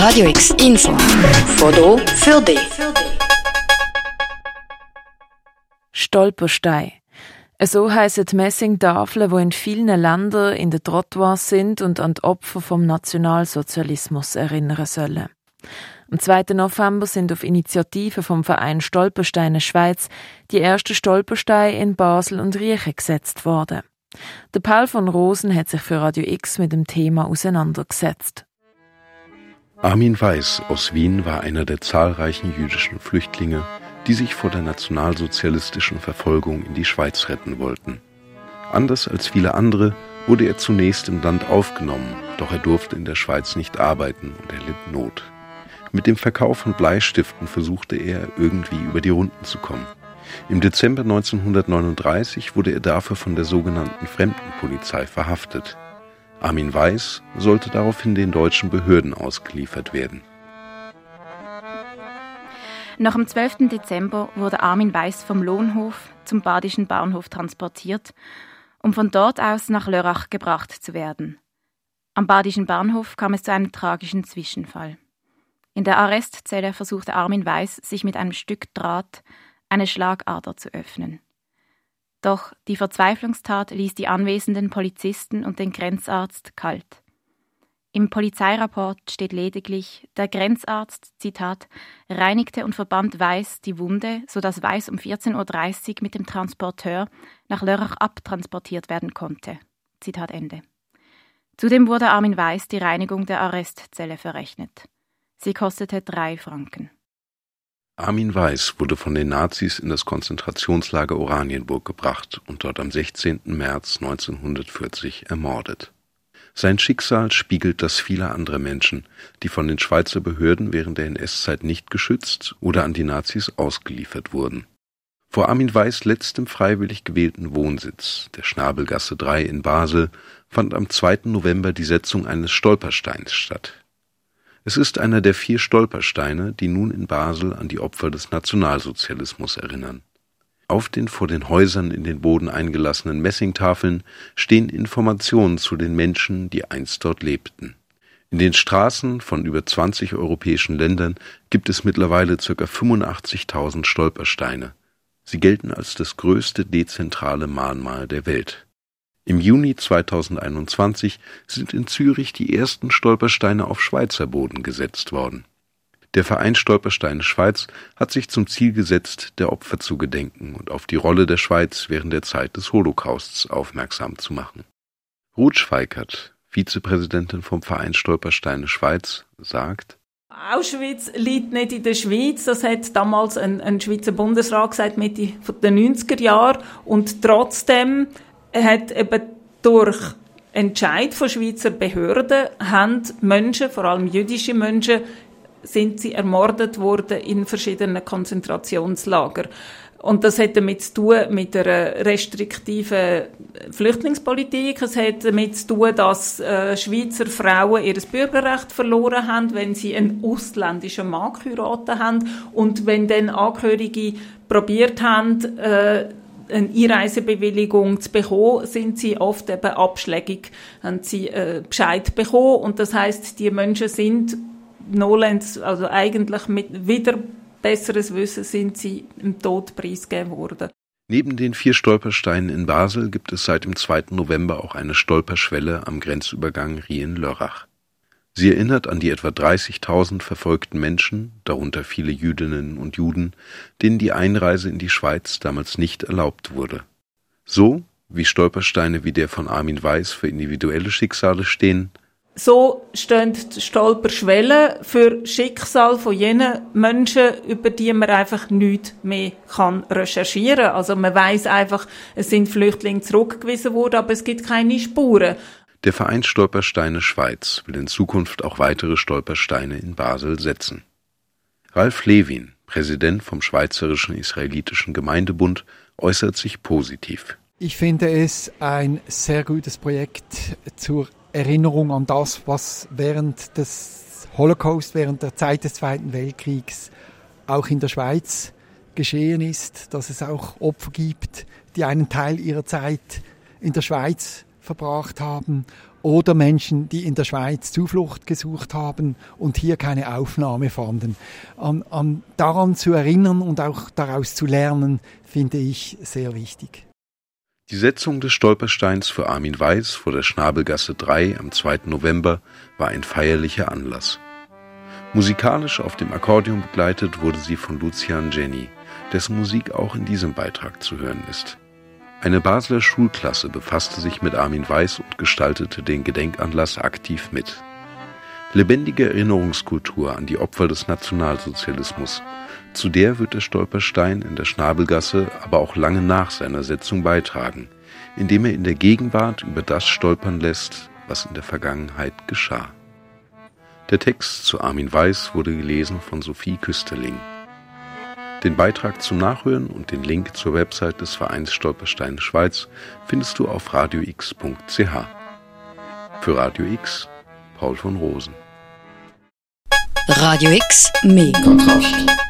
Radio X Info. Foto für dich. Stolperstein. So heissen Messingtafeln, die in vielen Ländern in den Trottoirs sind und an die Opfer vom Nationalsozialismus erinnern sollen. Am 2. November sind auf Initiative vom Verein Stolpersteine Schweiz die ersten Stolpersteine in Basel und Riechen gesetzt worden. Der Paul von Rosen hat sich für Radio X mit dem Thema auseinandergesetzt. Armin Weiß aus Wien war einer der zahlreichen jüdischen Flüchtlinge, die sich vor der nationalsozialistischen Verfolgung in die Schweiz retten wollten. Anders als viele andere wurde er zunächst im Land aufgenommen, doch er durfte in der Schweiz nicht arbeiten und er litt Not. Mit dem Verkauf von Bleistiften versuchte er irgendwie über die Runden zu kommen. Im Dezember 1939 wurde er dafür von der sogenannten Fremdenpolizei verhaftet. Armin Weiß sollte daraufhin den deutschen Behörden ausgeliefert werden. Noch am 12. Dezember wurde Armin Weiß vom Lohnhof zum Badischen Bahnhof transportiert, um von dort aus nach Lörrach gebracht zu werden. Am Badischen Bahnhof kam es zu einem tragischen Zwischenfall. In der Arrestzelle versuchte Armin Weiß, sich mit einem Stück Draht eine Schlagader zu öffnen. Doch die Verzweiflungstat ließ die anwesenden Polizisten und den Grenzarzt kalt. Im Polizeirapport steht lediglich, der Grenzarzt, Zitat, reinigte und verband Weiß die Wunde, sodass Weiß um 14.30 Uhr mit dem Transporteur nach Lörrach abtransportiert werden konnte. Zitat Ende. Zudem wurde Armin Weiß die Reinigung der Arrestzelle verrechnet. Sie kostete drei Franken. Armin Weiß wurde von den Nazis in das Konzentrationslager Oranienburg gebracht und dort am 16. März 1940 ermordet. Sein Schicksal spiegelt das vieler anderer Menschen, die von den Schweizer Behörden während der NS-Zeit nicht geschützt oder an die Nazis ausgeliefert wurden. Vor Armin Weiß letztem freiwillig gewählten Wohnsitz, der Schnabelgasse 3 in Basel, fand am 2. November die Setzung eines Stolpersteins statt. Es ist einer der vier Stolpersteine, die nun in Basel an die Opfer des Nationalsozialismus erinnern. Auf den vor den Häusern in den Boden eingelassenen Messingtafeln stehen Informationen zu den Menschen, die einst dort lebten. In den Straßen von über 20 europäischen Ländern gibt es mittlerweile ca. 85.000 Stolpersteine. Sie gelten als das größte dezentrale Mahnmal der Welt. Im Juni 2021 sind in Zürich die ersten Stolpersteine auf Schweizer Boden gesetzt worden. Der Verein Stolpersteine Schweiz hat sich zum Ziel gesetzt, der Opfer zu gedenken und auf die Rolle der Schweiz während der Zeit des Holocausts aufmerksam zu machen. Ruth Schweikert, Vizepräsidentin vom Verein Stolpersteine Schweiz, sagt, Auschwitz liegt nicht in der Schweiz. Das hat damals ein, ein Schweizer Bundesrat gesagt, Mitte der 90er Jahre. Und trotzdem hat eben durch Entscheid von Schweizer Behörden haben Menschen, vor allem jüdische Menschen, sind sie ermordet worden in verschiedenen Konzentrationslager. Und das hat damit zu tun mit einer restriktiven Flüchtlingspolitik. Es hat damit zu tun, dass äh, Schweizer Frauen ihr Bürgerrecht verloren haben, wenn sie einen ausländischen Mann geheiratet haben und wenn dann Angehörige probiert haben, äh, eine Einreisebewilligung zu bekommen, sind sie oft eben abschlägig, haben sie äh, Bescheid bekommen und das heißt, die Menschen sind Nolens, also eigentlich mit wieder besseres Wissen sind sie im Tod preisgegeben worden. Neben den vier Stolpersteinen in Basel gibt es seit dem 2. November auch eine Stolperschwelle am Grenzübergang Rien-Lörrach. Sie erinnert an die etwa 30.000 verfolgten Menschen, darunter viele Jüdinnen und Juden, denen die Einreise in die Schweiz damals nicht erlaubt wurde. So wie Stolpersteine wie der von Armin Weiß für individuelle Schicksale stehen, so stehen die Stolperschwellen für Schicksal von jenen Menschen, über die man einfach nichts mehr kann recherchieren. Also man weiß einfach, es sind Flüchtlinge zurückgewiesen worden, aber es gibt keine Spuren. Der Verein Stolpersteine Schweiz will in Zukunft auch weitere Stolpersteine in Basel setzen. Ralf Lewin, Präsident vom Schweizerischen Israelitischen Gemeindebund, äußert sich positiv. Ich finde es ein sehr gutes Projekt zur Erinnerung an das, was während des Holocaust, während der Zeit des Zweiten Weltkriegs auch in der Schweiz geschehen ist, dass es auch Opfer gibt, die einen Teil ihrer Zeit in der Schweiz verbracht haben oder Menschen, die in der Schweiz Zuflucht gesucht haben und hier keine Aufnahme fanden. An, an daran zu erinnern und auch daraus zu lernen, finde ich sehr wichtig. Die Setzung des Stolpersteins für Armin Weiß vor der Schnabelgasse 3 am 2. November war ein feierlicher Anlass. Musikalisch auf dem Akkordeon begleitet wurde sie von Lucian Jenny, dessen Musik auch in diesem Beitrag zu hören ist. Eine Basler Schulklasse befasste sich mit Armin Weiß und gestaltete den Gedenkanlass aktiv mit. Lebendige Erinnerungskultur an die Opfer des Nationalsozialismus. Zu der wird der Stolperstein in der Schnabelgasse aber auch lange nach seiner Setzung beitragen, indem er in der Gegenwart über das stolpern lässt, was in der Vergangenheit geschah. Der Text zu Armin Weiß wurde gelesen von Sophie Küsterling. Den Beitrag zum Nachhören und den Link zur Website des Vereins Stolperstein Schweiz findest du auf radiox.ch. Für Radio X, Paul von Rosen. Radio X, Mega Kraft.